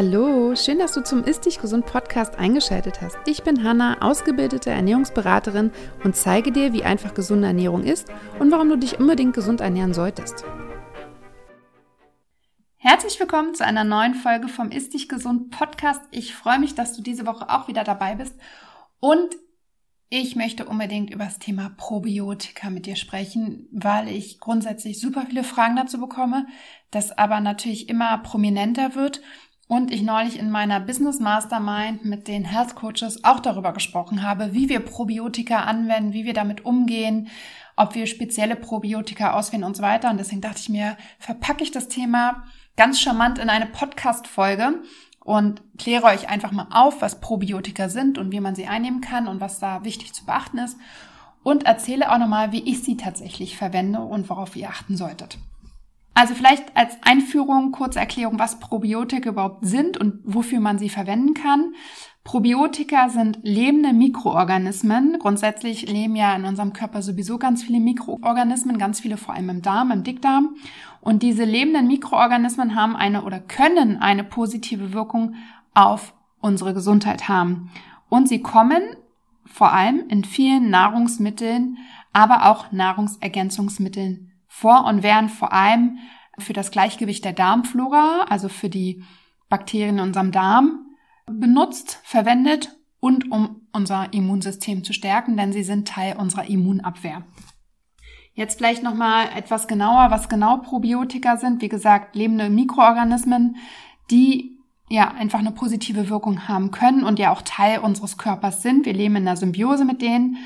Hallo, schön, dass du zum Ist Dich Gesund Podcast eingeschaltet hast. Ich bin Hanna, ausgebildete Ernährungsberaterin und zeige dir, wie einfach gesunde Ernährung ist und warum du dich unbedingt gesund ernähren solltest. Herzlich willkommen zu einer neuen Folge vom Ist Dich Gesund Podcast. Ich freue mich, dass du diese Woche auch wieder dabei bist und ich möchte unbedingt über das Thema Probiotika mit dir sprechen, weil ich grundsätzlich super viele Fragen dazu bekomme, das aber natürlich immer prominenter wird und ich neulich in meiner Business Mastermind mit den Health Coaches auch darüber gesprochen habe, wie wir Probiotika anwenden, wie wir damit umgehen, ob wir spezielle Probiotika auswählen und so weiter. Und deswegen dachte ich mir, verpacke ich das Thema ganz charmant in eine Podcast-Folge und kläre euch einfach mal auf, was Probiotika sind und wie man sie einnehmen kann und was da wichtig zu beachten ist. Und erzähle auch nochmal, wie ich sie tatsächlich verwende und worauf ihr achten solltet. Also vielleicht als Einführung kurze Erklärung, was Probiotika überhaupt sind und wofür man sie verwenden kann. Probiotika sind lebende Mikroorganismen. Grundsätzlich leben ja in unserem Körper sowieso ganz viele Mikroorganismen, ganz viele vor allem im Darm, im Dickdarm. Und diese lebenden Mikroorganismen haben eine oder können eine positive Wirkung auf unsere Gesundheit haben. Und sie kommen vor allem in vielen Nahrungsmitteln, aber auch Nahrungsergänzungsmitteln vor und werden vor allem für das Gleichgewicht der Darmflora, also für die Bakterien in unserem Darm, benutzt, verwendet und um unser Immunsystem zu stärken, denn sie sind Teil unserer Immunabwehr. Jetzt vielleicht noch mal etwas genauer, was genau Probiotika sind. Wie gesagt, lebende Mikroorganismen, die ja einfach eine positive Wirkung haben können und ja auch Teil unseres Körpers sind. Wir leben in einer Symbiose mit denen.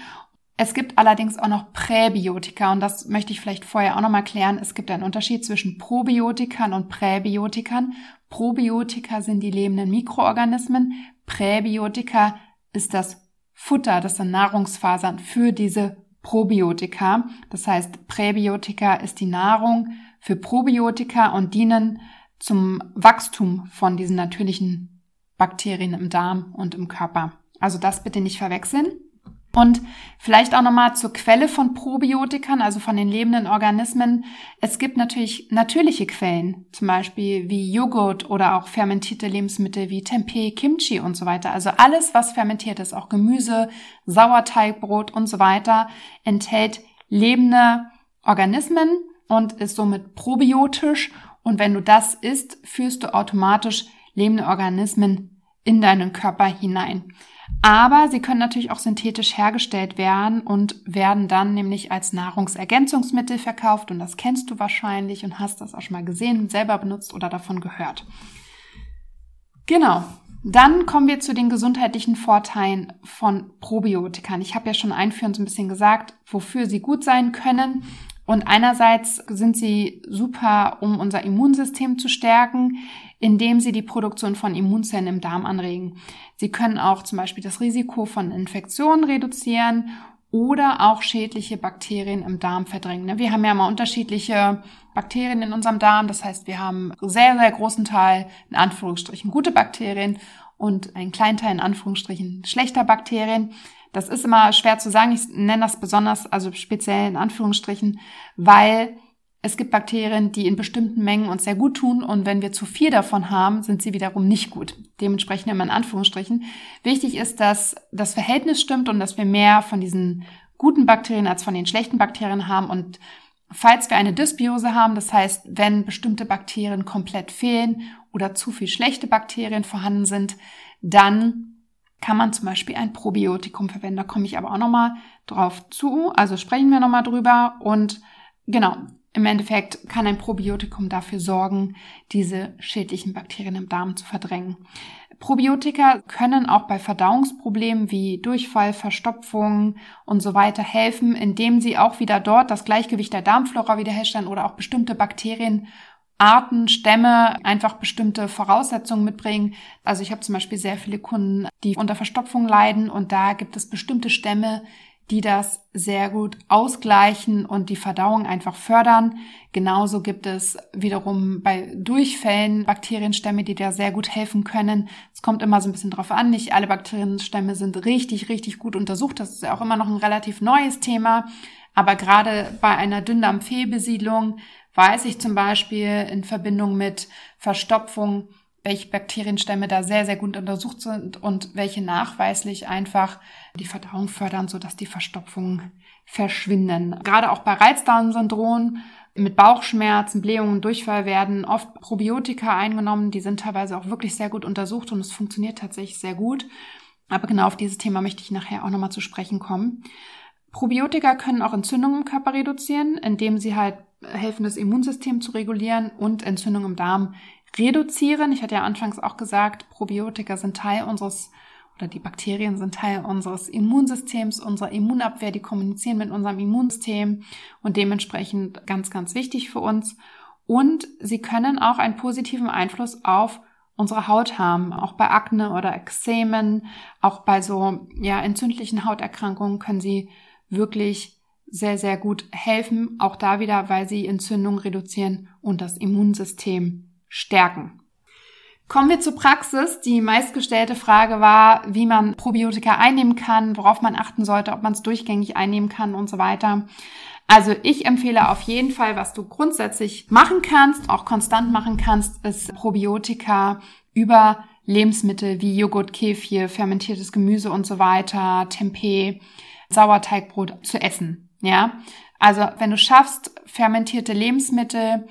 Es gibt allerdings auch noch Präbiotika und das möchte ich vielleicht vorher auch noch mal klären. Es gibt einen Unterschied zwischen Probiotikern und Präbiotikern. Probiotika sind die lebenden Mikroorganismen. Präbiotika ist das Futter, das sind Nahrungsfasern für diese Probiotika. Das heißt, Präbiotika ist die Nahrung für Probiotika und dienen zum Wachstum von diesen natürlichen Bakterien im Darm und im Körper. Also das bitte nicht verwechseln. Und vielleicht auch nochmal zur Quelle von Probiotikern, also von den lebenden Organismen. Es gibt natürlich natürliche Quellen, zum Beispiel wie Joghurt oder auch fermentierte Lebensmittel wie Tempeh, Kimchi und so weiter. Also alles, was fermentiert ist, auch Gemüse, Sauerteigbrot und so weiter, enthält lebende Organismen und ist somit probiotisch. Und wenn du das isst, führst du automatisch lebende Organismen in deinen Körper hinein. Aber sie können natürlich auch synthetisch hergestellt werden und werden dann nämlich als Nahrungsergänzungsmittel verkauft. Und das kennst du wahrscheinlich und hast das auch schon mal gesehen, selber benutzt oder davon gehört. Genau. Dann kommen wir zu den gesundheitlichen Vorteilen von Probiotikern. Ich habe ja schon einführend so ein bisschen gesagt, wofür sie gut sein können. Und einerseits sind sie super, um unser Immunsystem zu stärken, indem sie die Produktion von Immunzellen im Darm anregen. Sie können auch zum Beispiel das Risiko von Infektionen reduzieren oder auch schädliche Bakterien im Darm verdrängen. Wir haben ja mal unterschiedliche Bakterien in unserem Darm. Das heißt, wir haben sehr, sehr großen Teil in Anführungsstrichen gute Bakterien und einen kleinen Teil in Anführungsstrichen schlechter Bakterien. Das ist immer schwer zu sagen. Ich nenne das besonders, also speziell in Anführungsstrichen, weil es gibt Bakterien, die in bestimmten Mengen uns sehr gut tun und wenn wir zu viel davon haben, sind sie wiederum nicht gut. Dementsprechend immer in Anführungsstrichen. Wichtig ist, dass das Verhältnis stimmt und dass wir mehr von diesen guten Bakterien als von den schlechten Bakterien haben und falls wir eine Dysbiose haben, das heißt, wenn bestimmte Bakterien komplett fehlen oder zu viel schlechte Bakterien vorhanden sind, dann kann man zum Beispiel ein Probiotikum verwenden. Da komme ich aber auch nochmal drauf zu. Also sprechen wir nochmal drüber. Und genau, im Endeffekt kann ein Probiotikum dafür sorgen, diese schädlichen Bakterien im Darm zu verdrängen. Probiotika können auch bei Verdauungsproblemen wie Durchfall, Verstopfung und so weiter helfen, indem sie auch wieder dort das Gleichgewicht der Darmflora wiederherstellen oder auch bestimmte Bakterien Arten, Stämme einfach bestimmte Voraussetzungen mitbringen. Also ich habe zum Beispiel sehr viele Kunden, die unter Verstopfung leiden und da gibt es bestimmte Stämme, die das sehr gut ausgleichen und die Verdauung einfach fördern. Genauso gibt es wiederum bei Durchfällen Bakterienstämme, die da sehr gut helfen können. Es kommt immer so ein bisschen drauf an. Nicht alle Bakterienstämme sind richtig, richtig gut untersucht. Das ist ja auch immer noch ein relativ neues Thema. Aber gerade bei einer Dünndarmfehlbesiedlung weiß ich zum Beispiel in Verbindung mit Verstopfung, welche Bakterienstämme da sehr, sehr gut untersucht sind und welche nachweislich einfach die Verdauung fördern, sodass die Verstopfungen verschwinden. Gerade auch bei Reizdarmsyndrom mit Bauchschmerzen, Blähungen, Durchfall werden oft Probiotika eingenommen. Die sind teilweise auch wirklich sehr gut untersucht und es funktioniert tatsächlich sehr gut. Aber genau auf dieses Thema möchte ich nachher auch nochmal zu sprechen kommen. Probiotika können auch Entzündungen im Körper reduzieren, indem sie halt helfen, das Immunsystem zu regulieren und Entzündungen im Darm reduzieren. Ich hatte ja anfangs auch gesagt, Probiotika sind Teil unseres oder die Bakterien sind Teil unseres Immunsystems, unserer Immunabwehr, die kommunizieren mit unserem Immunsystem und dementsprechend ganz, ganz wichtig für uns. Und sie können auch einen positiven Einfluss auf unsere Haut haben, auch bei Akne oder Ekzemen, auch bei so ja entzündlichen Hauterkrankungen können sie wirklich sehr sehr gut helfen, auch da wieder, weil sie Entzündung reduzieren und das Immunsystem stärken. Kommen wir zur Praxis. Die meistgestellte Frage war, wie man Probiotika einnehmen kann, worauf man achten sollte, ob man es durchgängig einnehmen kann und so weiter. Also ich empfehle auf jeden Fall, was du grundsätzlich machen kannst, auch konstant machen kannst, ist Probiotika über Lebensmittel wie Joghurt, Kefir, fermentiertes Gemüse und so weiter, Tempeh, Sauerteigbrot zu essen. Ja, also wenn du schaffst, fermentierte Lebensmittel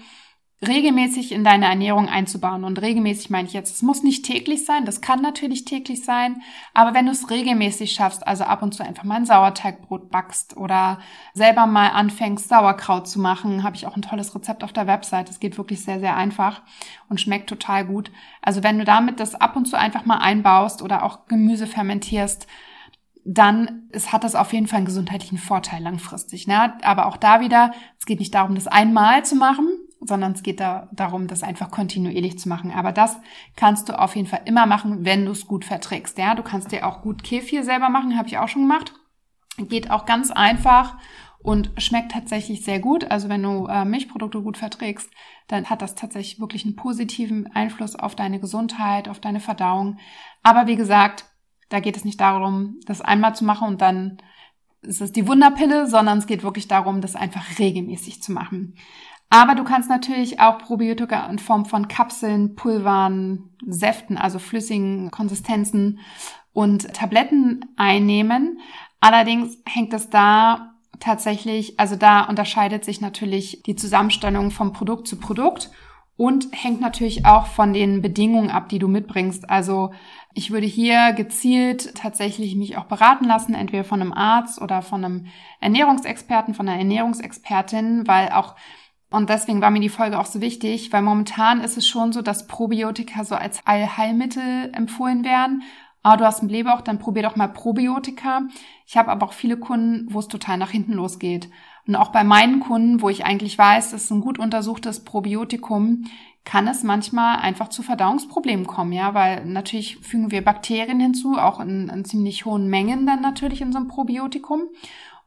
regelmäßig in deine Ernährung einzubauen. Und regelmäßig meine ich jetzt, es muss nicht täglich sein, das kann natürlich täglich sein, aber wenn du es regelmäßig schaffst, also ab und zu einfach mal ein Sauerteigbrot backst oder selber mal anfängst, Sauerkraut zu machen, habe ich auch ein tolles Rezept auf der Website. Es geht wirklich sehr, sehr einfach und schmeckt total gut. Also wenn du damit das ab und zu einfach mal einbaust oder auch Gemüse fermentierst, dann es hat das auf jeden Fall einen gesundheitlichen Vorteil langfristig. Ne? Aber auch da wieder, es geht nicht darum, das einmal zu machen, sondern es geht da darum, das einfach kontinuierlich zu machen. Aber das kannst du auf jeden Fall immer machen, wenn du es gut verträgst. Ja, du kannst dir auch gut Kefir selber machen, habe ich auch schon gemacht. Geht auch ganz einfach und schmeckt tatsächlich sehr gut. Also wenn du äh, Milchprodukte gut verträgst, dann hat das tatsächlich wirklich einen positiven Einfluss auf deine Gesundheit, auf deine Verdauung. Aber wie gesagt, da geht es nicht darum, das einmal zu machen und dann ist es die Wunderpille, sondern es geht wirklich darum, das einfach regelmäßig zu machen. Aber du kannst natürlich auch Probiotika in Form von Kapseln, Pulvern, Säften, also flüssigen Konsistenzen und Tabletten einnehmen. Allerdings hängt es da tatsächlich, also da unterscheidet sich natürlich die Zusammenstellung vom Produkt zu Produkt und hängt natürlich auch von den Bedingungen ab, die du mitbringst. Also ich würde hier gezielt tatsächlich mich auch beraten lassen, entweder von einem Arzt oder von einem Ernährungsexperten, von einer Ernährungsexpertin, weil auch und deswegen war mir die Folge auch so wichtig, weil momentan ist es schon so, dass Probiotika so als Allheilmittel empfohlen werden. Aber du hast einen Blähbauch, dann probier doch mal Probiotika. Ich habe aber auch viele Kunden, wo es total nach hinten losgeht. Und auch bei meinen Kunden, wo ich eigentlich weiß, das ist ein gut untersuchtes Probiotikum, kann es manchmal einfach zu Verdauungsproblemen kommen, ja, weil natürlich fügen wir Bakterien hinzu, auch in, in ziemlich hohen Mengen dann natürlich in so einem Probiotikum.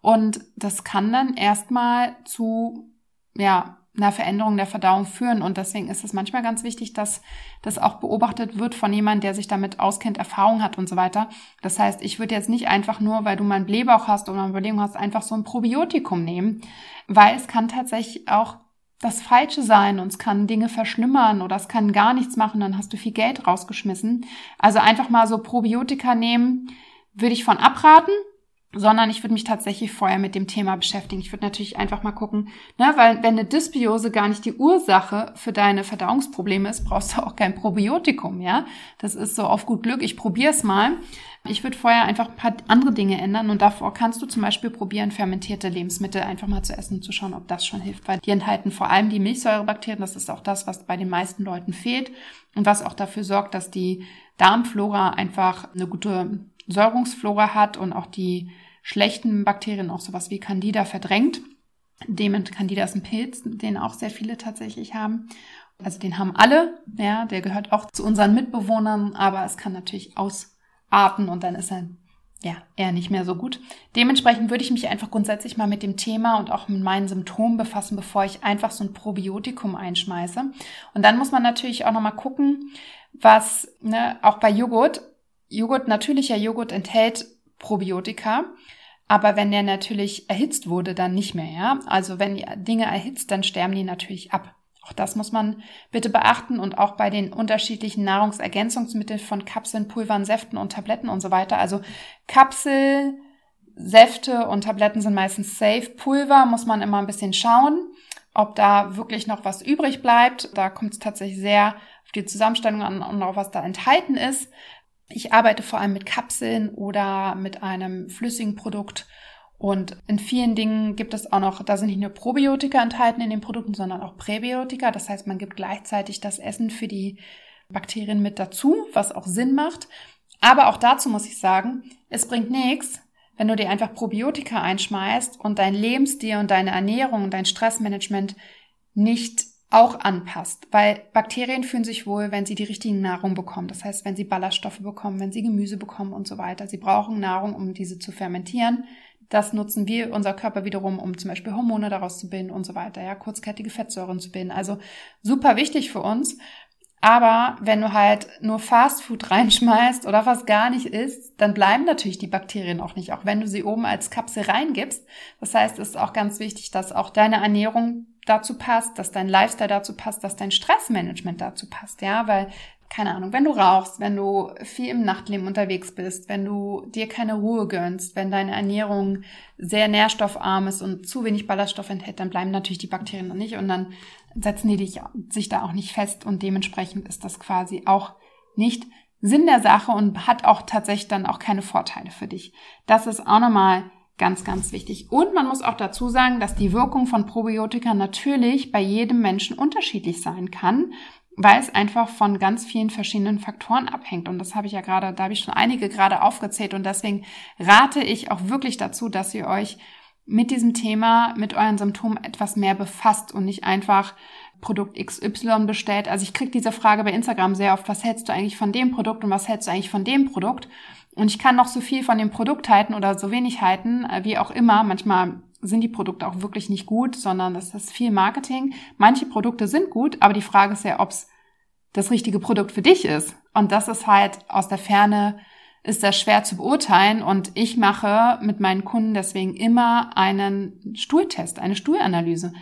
Und das kann dann erstmal zu ja, einer Veränderung der Verdauung führen. Und deswegen ist es manchmal ganz wichtig, dass das auch beobachtet wird von jemandem, der sich damit auskennt, Erfahrung hat und so weiter. Das heißt, ich würde jetzt nicht einfach nur, weil du mal einen Blähbauch hast oder eine Überlegung hast, einfach so ein Probiotikum nehmen, weil es kann tatsächlich auch das Falsche sein und es kann Dinge verschlimmern oder es kann gar nichts machen, dann hast du viel Geld rausgeschmissen. Also einfach mal so Probiotika nehmen, würde ich von abraten sondern ich würde mich tatsächlich vorher mit dem Thema beschäftigen. Ich würde natürlich einfach mal gucken, ne, weil wenn eine Dysbiose gar nicht die Ursache für deine Verdauungsprobleme ist, brauchst du auch kein Probiotikum, ja. Das ist so auf gut Glück. Ich probiere es mal. Ich würde vorher einfach ein paar andere Dinge ändern und davor kannst du zum Beispiel probieren, fermentierte Lebensmittel einfach mal zu essen, zu schauen, ob das schon hilft, weil die enthalten vor allem die Milchsäurebakterien. Das ist auch das, was bei den meisten Leuten fehlt und was auch dafür sorgt, dass die Darmflora einfach eine gute Säurungsflora hat und auch die schlechten Bakterien, auch sowas wie Candida, verdrängt. Demon Candida ist ein Pilz, den auch sehr viele tatsächlich haben. Also den haben alle, ja, der gehört auch zu unseren Mitbewohnern, aber es kann natürlich ausarten und dann ist er ja eher nicht mehr so gut. Dementsprechend würde ich mich einfach grundsätzlich mal mit dem Thema und auch mit meinen Symptomen befassen, bevor ich einfach so ein Probiotikum einschmeiße. Und dann muss man natürlich auch nochmal gucken, was, ne, auch bei Joghurt, Joghurt, natürlicher Joghurt enthält Probiotika. Aber wenn der natürlich erhitzt wurde, dann nicht mehr, ja. Also wenn die Dinge erhitzt, dann sterben die natürlich ab. Auch das muss man bitte beachten und auch bei den unterschiedlichen Nahrungsergänzungsmitteln von Kapseln, Pulvern, Säften und Tabletten und so weiter. Also Kapsel, Säfte und Tabletten sind meistens safe. Pulver muss man immer ein bisschen schauen, ob da wirklich noch was übrig bleibt. Da kommt es tatsächlich sehr auf die Zusammenstellung an und auch was da enthalten ist. Ich arbeite vor allem mit Kapseln oder mit einem flüssigen Produkt. Und in vielen Dingen gibt es auch noch, da sind nicht nur Probiotika enthalten in den Produkten, sondern auch Präbiotika. Das heißt, man gibt gleichzeitig das Essen für die Bakterien mit dazu, was auch Sinn macht. Aber auch dazu muss ich sagen, es bringt nichts, wenn du dir einfach Probiotika einschmeißt und dein Lebensstil und deine Ernährung und dein Stressmanagement nicht auch anpasst, weil Bakterien fühlen sich wohl, wenn sie die richtigen Nahrung bekommen. Das heißt, wenn sie Ballaststoffe bekommen, wenn sie Gemüse bekommen und so weiter. Sie brauchen Nahrung, um diese zu fermentieren. Das nutzen wir, unser Körper wiederum, um zum Beispiel Hormone daraus zu bilden und so weiter, ja, kurzkettige Fettsäuren zu bilden. Also super wichtig für uns. Aber wenn du halt nur Fastfood reinschmeißt oder was gar nicht isst, dann bleiben natürlich die Bakterien auch nicht, auch wenn du sie oben als Kapsel reingibst. Das heißt, es ist auch ganz wichtig, dass auch deine Ernährung dazu passt, dass dein Lifestyle dazu passt, dass dein Stressmanagement dazu passt, ja, weil keine Ahnung, wenn du rauchst, wenn du viel im Nachtleben unterwegs bist, wenn du dir keine Ruhe gönnst, wenn deine Ernährung sehr nährstoffarm ist und zu wenig Ballaststoff enthält, dann bleiben natürlich die Bakterien noch nicht und dann setzen die dich, sich da auch nicht fest und dementsprechend ist das quasi auch nicht Sinn der Sache und hat auch tatsächlich dann auch keine Vorteile für dich. Das ist auch nochmal ganz, ganz wichtig. Und man muss auch dazu sagen, dass die Wirkung von Probiotika natürlich bei jedem Menschen unterschiedlich sein kann weil es einfach von ganz vielen verschiedenen Faktoren abhängt. Und das habe ich ja gerade, da habe ich schon einige gerade aufgezählt. Und deswegen rate ich auch wirklich dazu, dass ihr euch mit diesem Thema, mit euren Symptomen etwas mehr befasst und nicht einfach Produkt XY bestellt. Also ich kriege diese Frage bei Instagram sehr oft, was hältst du eigentlich von dem Produkt und was hältst du eigentlich von dem Produkt? Und ich kann noch so viel von dem Produkt halten oder so wenig halten, äh, wie auch immer. Manchmal sind die Produkte auch wirklich nicht gut, sondern das ist viel Marketing. Manche Produkte sind gut, aber die Frage ist ja, ob es das richtige Produkt für dich ist. Und das ist halt aus der Ferne ist das schwer zu beurteilen und ich mache mit meinen Kunden deswegen immer einen Stuhltest, eine Stuhlanalyse.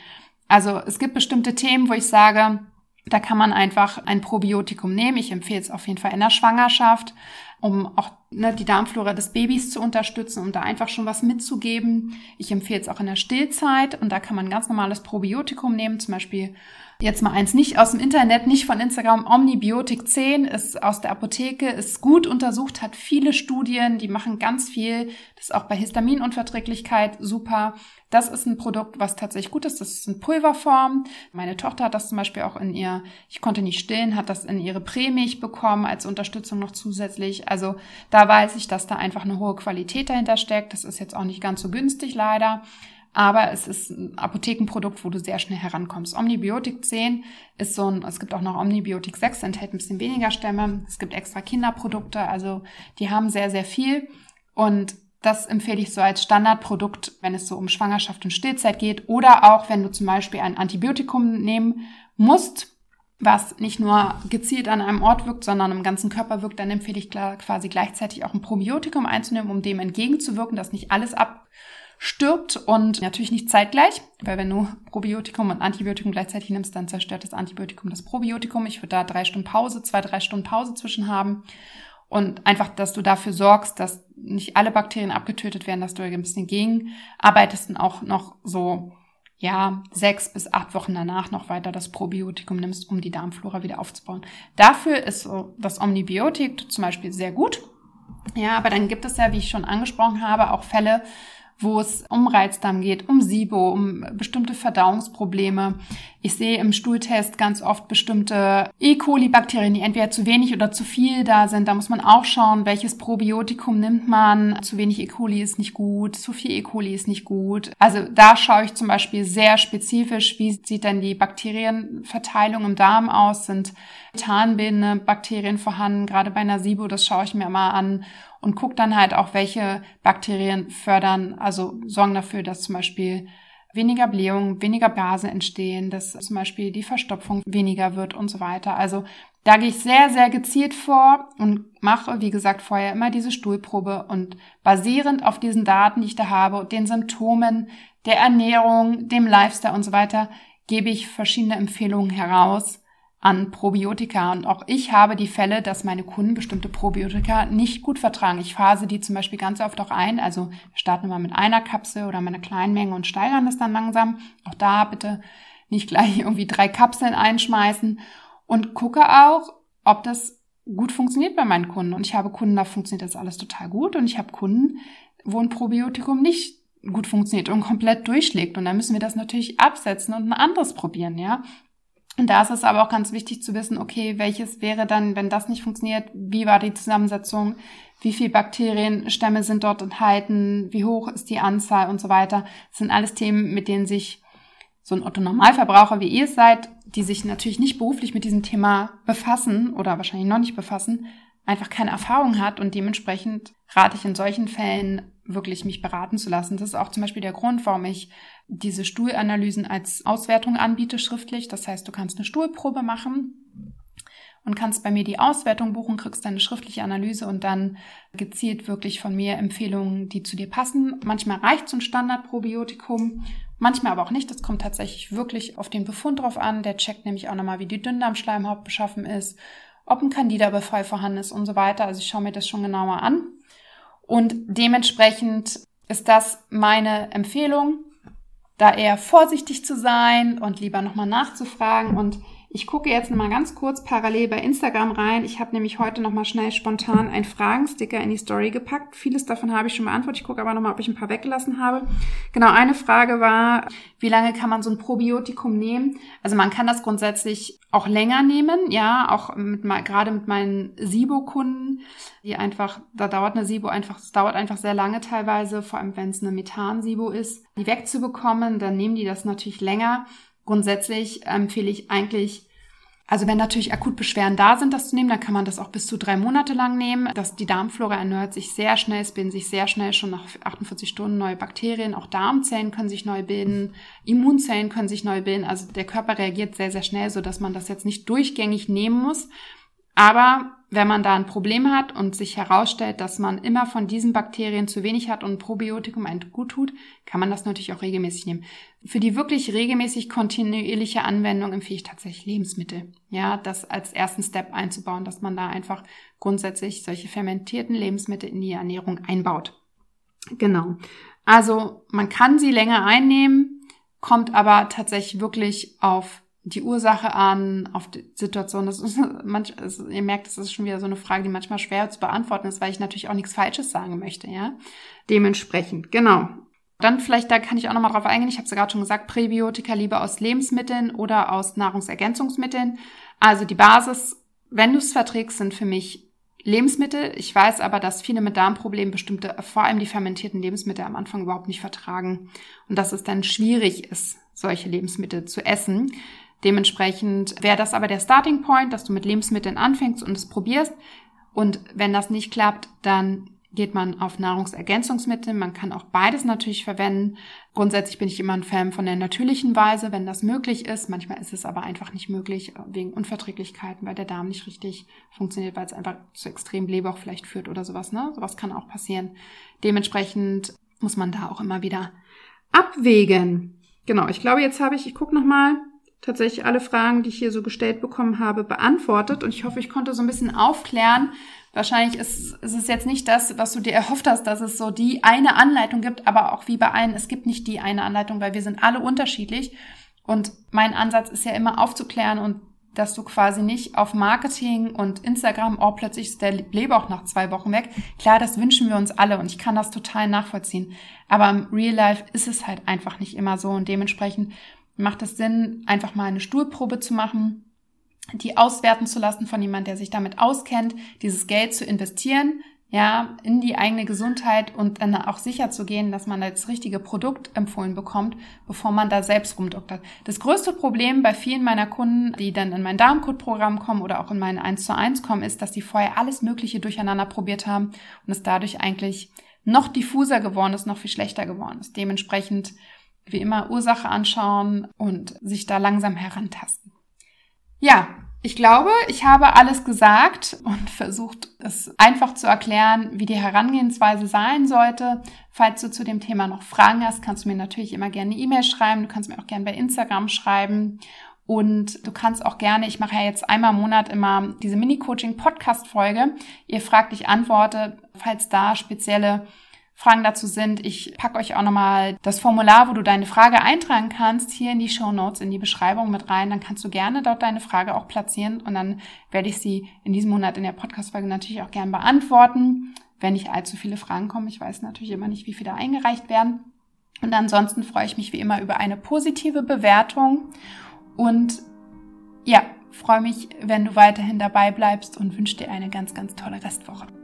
Also es gibt bestimmte Themen, wo ich sage, da kann man einfach ein Probiotikum nehmen. Ich empfehle es auf jeden Fall in der Schwangerschaft um auch ne, die Darmflora des Babys zu unterstützen, um da einfach schon was mitzugeben. Ich empfehle es auch in der Stillzeit und da kann man ganz normales Probiotikum nehmen, zum Beispiel Jetzt mal eins nicht aus dem Internet, nicht von Instagram. Omnibiotik 10 ist aus der Apotheke, ist gut untersucht, hat viele Studien, die machen ganz viel. Das ist auch bei Histaminunverträglichkeit super. Das ist ein Produkt, was tatsächlich gut ist. Das ist in Pulverform. Meine Tochter hat das zum Beispiel auch in ihr, ich konnte nicht stillen, hat das in ihre Prämilch bekommen als Unterstützung noch zusätzlich. Also da weiß ich, dass da einfach eine hohe Qualität dahinter steckt. Das ist jetzt auch nicht ganz so günstig leider. Aber es ist ein Apothekenprodukt, wo du sehr schnell herankommst. Omnibiotik 10 ist so ein, es gibt auch noch Omnibiotik 6, enthält ein bisschen weniger Stämme. Es gibt extra Kinderprodukte, also die haben sehr, sehr viel. Und das empfehle ich so als Standardprodukt, wenn es so um Schwangerschaft und Stillzeit geht oder auch wenn du zum Beispiel ein Antibiotikum nehmen musst, was nicht nur gezielt an einem Ort wirkt, sondern im ganzen Körper wirkt, dann empfehle ich quasi gleichzeitig auch ein Probiotikum einzunehmen, um dem entgegenzuwirken, dass nicht alles ab stirbt und natürlich nicht zeitgleich, weil wenn du Probiotikum und Antibiotikum gleichzeitig nimmst, dann zerstört das Antibiotikum das Probiotikum. Ich würde da drei Stunden Pause, zwei, drei Stunden Pause zwischen haben. Und einfach, dass du dafür sorgst, dass nicht alle Bakterien abgetötet werden, dass du ein bisschen gegen arbeitest und auch noch so, ja, sechs bis acht Wochen danach noch weiter das Probiotikum nimmst, um die Darmflora wieder aufzubauen. Dafür ist so das Omnibiotik zum Beispiel sehr gut. Ja, aber dann gibt es ja, wie ich schon angesprochen habe, auch Fälle, wo es um Reizdarm geht, um SIBO, um bestimmte Verdauungsprobleme. Ich sehe im Stuhltest ganz oft bestimmte E. coli-Bakterien, die entweder zu wenig oder zu viel da sind. Da muss man auch schauen, welches Probiotikum nimmt man. Zu wenig E. coli ist nicht gut, zu viel E. coli ist nicht gut. Also da schaue ich zum Beispiel sehr spezifisch, wie sieht denn die Bakterienverteilung im Darm aus? Sind methanbildende Bakterien vorhanden? Gerade bei einer SIBO, das schaue ich mir mal an und gucke dann halt auch, welche Bakterien fördern, also sorgen dafür, dass zum Beispiel weniger Blähungen, weniger Gasen entstehen, dass zum Beispiel die Verstopfung weniger wird und so weiter. Also da gehe ich sehr, sehr gezielt vor und mache, wie gesagt, vorher immer diese Stuhlprobe und basierend auf diesen Daten, die ich da habe, den Symptomen, der Ernährung, dem Lifestyle und so weiter, gebe ich verschiedene Empfehlungen heraus an Probiotika. Und auch ich habe die Fälle, dass meine Kunden bestimmte Probiotika nicht gut vertragen. Ich phase die zum Beispiel ganz oft auch ein. Also wir starten mal mit einer Kapsel oder mit einer kleinen Menge und steigern es dann langsam. Auch da bitte nicht gleich irgendwie drei Kapseln einschmeißen und gucke auch, ob das gut funktioniert bei meinen Kunden. Und ich habe Kunden, da funktioniert das alles total gut. Und ich habe Kunden, wo ein Probiotikum nicht gut funktioniert und komplett durchschlägt. Und dann müssen wir das natürlich absetzen und ein anderes probieren, ja. Und da ist es aber auch ganz wichtig zu wissen, okay, welches wäre dann, wenn das nicht funktioniert, wie war die Zusammensetzung, wie viele Bakterienstämme sind dort enthalten, wie hoch ist die Anzahl und so weiter. Das sind alles Themen, mit denen sich so ein Otto-Normalverbraucher, wie ihr seid, die sich natürlich nicht beruflich mit diesem Thema befassen oder wahrscheinlich noch nicht befassen, einfach keine Erfahrung hat und dementsprechend rate ich in solchen Fällen wirklich mich beraten zu lassen. Das ist auch zum Beispiel der Grund, warum ich diese Stuhlanalysen als Auswertung anbiete schriftlich. Das heißt, du kannst eine Stuhlprobe machen und kannst bei mir die Auswertung buchen, kriegst deine schriftliche Analyse und dann gezielt wirklich von mir Empfehlungen, die zu dir passen. Manchmal reicht so ein Standardprobiotikum, manchmal aber auch nicht. Das kommt tatsächlich wirklich auf den Befund drauf an. Der checkt nämlich auch nochmal, wie die Dünndarmschleimhaut beschaffen ist, ob ein Candida-Befall vorhanden ist und so weiter. Also ich schaue mir das schon genauer an. Und dementsprechend ist das meine Empfehlung, da eher vorsichtig zu sein und lieber nochmal nachzufragen. Und ich gucke jetzt nochmal ganz kurz parallel bei Instagram rein. Ich habe nämlich heute nochmal schnell spontan einen Fragensticker in die Story gepackt. Vieles davon habe ich schon beantwortet. Ich gucke aber nochmal, ob ich ein paar weggelassen habe. Genau, eine Frage war, wie lange kann man so ein Probiotikum nehmen? Also man kann das grundsätzlich auch länger nehmen, ja, auch mit, gerade mit meinen SIBO-Kunden, die einfach, da dauert eine SIBO einfach, es dauert einfach sehr lange teilweise, vor allem wenn es eine Methan-SIBO ist, die wegzubekommen, dann nehmen die das natürlich länger. Grundsätzlich empfehle ich eigentlich, also wenn natürlich akut Beschwerden da sind, das zu nehmen, dann kann man das auch bis zu drei Monate lang nehmen. Das, die Darmflora erneuert sich sehr schnell, es bilden sich sehr schnell schon nach 48 Stunden neue Bakterien. Auch Darmzellen können sich neu bilden, Immunzellen können sich neu bilden. Also der Körper reagiert sehr, sehr schnell, so dass man das jetzt nicht durchgängig nehmen muss. Aber wenn man da ein Problem hat und sich herausstellt, dass man immer von diesen Bakterien zu wenig hat und ein Probiotikum ein gut tut, kann man das natürlich auch regelmäßig nehmen. Für die wirklich regelmäßig kontinuierliche Anwendung empfehle ich tatsächlich Lebensmittel. Ja, das als ersten Step einzubauen, dass man da einfach grundsätzlich solche fermentierten Lebensmittel in die Ernährung einbaut. Genau. Also man kann sie länger einnehmen, kommt aber tatsächlich wirklich auf die Ursache an, auf die Situation. Das ist manch, also ihr merkt, das ist schon wieder so eine Frage, die manchmal schwer zu beantworten ist, weil ich natürlich auch nichts Falsches sagen möchte, ja. Dementsprechend, genau. Dann vielleicht, da kann ich auch nochmal drauf eingehen. Ich habe es ja gerade schon gesagt, Präbiotika lieber aus Lebensmitteln oder aus Nahrungsergänzungsmitteln. Also die Basis, wenn du es verträgst, sind für mich Lebensmittel. Ich weiß aber, dass viele mit Darmproblemen bestimmte, vor allem die fermentierten Lebensmittel am Anfang überhaupt nicht vertragen und dass es dann schwierig ist, solche Lebensmittel zu essen. Dementsprechend wäre das aber der Starting Point, dass du mit Lebensmitteln anfängst und es probierst. Und wenn das nicht klappt, dann geht man auf Nahrungsergänzungsmittel. Man kann auch beides natürlich verwenden. Grundsätzlich bin ich immer ein Fan von der natürlichen Weise, wenn das möglich ist. Manchmal ist es aber einfach nicht möglich wegen Unverträglichkeiten, weil der Darm nicht richtig funktioniert, weil es einfach zu extrem Blähbauch vielleicht führt oder sowas. Ne? Sowas kann auch passieren. Dementsprechend muss man da auch immer wieder abwägen. Genau, ich glaube, jetzt habe ich, ich gucke nochmal, tatsächlich alle Fragen, die ich hier so gestellt bekommen habe, beantwortet. Und ich hoffe, ich konnte so ein bisschen aufklären. Wahrscheinlich ist, ist es jetzt nicht das, was du dir erhofft hast, dass es so die eine Anleitung gibt, aber auch wie bei allen, es gibt nicht die eine Anleitung, weil wir sind alle unterschiedlich. Und mein Ansatz ist ja immer aufzuklären und dass du quasi nicht auf Marketing und Instagram, oh, plötzlich ist der Blähbauch nach zwei Wochen weg. Klar, das wünschen wir uns alle und ich kann das total nachvollziehen. Aber im Real Life ist es halt einfach nicht immer so und dementsprechend macht es Sinn, einfach mal eine Stuhlprobe zu machen, die auswerten zu lassen von jemand, der sich damit auskennt, dieses Geld zu investieren, ja, in die eigene Gesundheit und dann auch sicher zu gehen, dass man das richtige Produkt empfohlen bekommt, bevor man da selbst rumdoktert. Das größte Problem bei vielen meiner Kunden, die dann in mein Darmcode-Programm kommen oder auch in mein 1 zu 1 kommen, ist, dass die vorher alles Mögliche durcheinander probiert haben und es dadurch eigentlich noch diffuser geworden ist, noch viel schlechter geworden ist. Dementsprechend wie immer Ursache anschauen und sich da langsam herantasten. Ja, Ich glaube, ich habe alles gesagt und versucht, es einfach zu erklären, wie die Herangehensweise sein sollte. Falls du zu dem Thema noch Fragen hast, kannst du mir natürlich immer gerne eine E-Mail schreiben. Du kannst mir auch gerne bei Instagram schreiben. Und du kannst auch gerne, ich mache ja jetzt einmal im Monat immer diese Mini-Coaching-Podcast-Folge. Ihr fragt, ich antworte, falls da spezielle Fragen dazu sind. Ich packe euch auch nochmal das Formular, wo du deine Frage eintragen kannst, hier in die Show Notes, in die Beschreibung mit rein. Dann kannst du gerne dort deine Frage auch platzieren und dann werde ich sie in diesem Monat in der Podcast-Folge natürlich auch gern beantworten, wenn nicht allzu viele Fragen kommen. Ich weiß natürlich immer nicht, wie viele eingereicht werden. Und ansonsten freue ich mich wie immer über eine positive Bewertung und ja, freue mich, wenn du weiterhin dabei bleibst und wünsche dir eine ganz, ganz tolle Restwoche.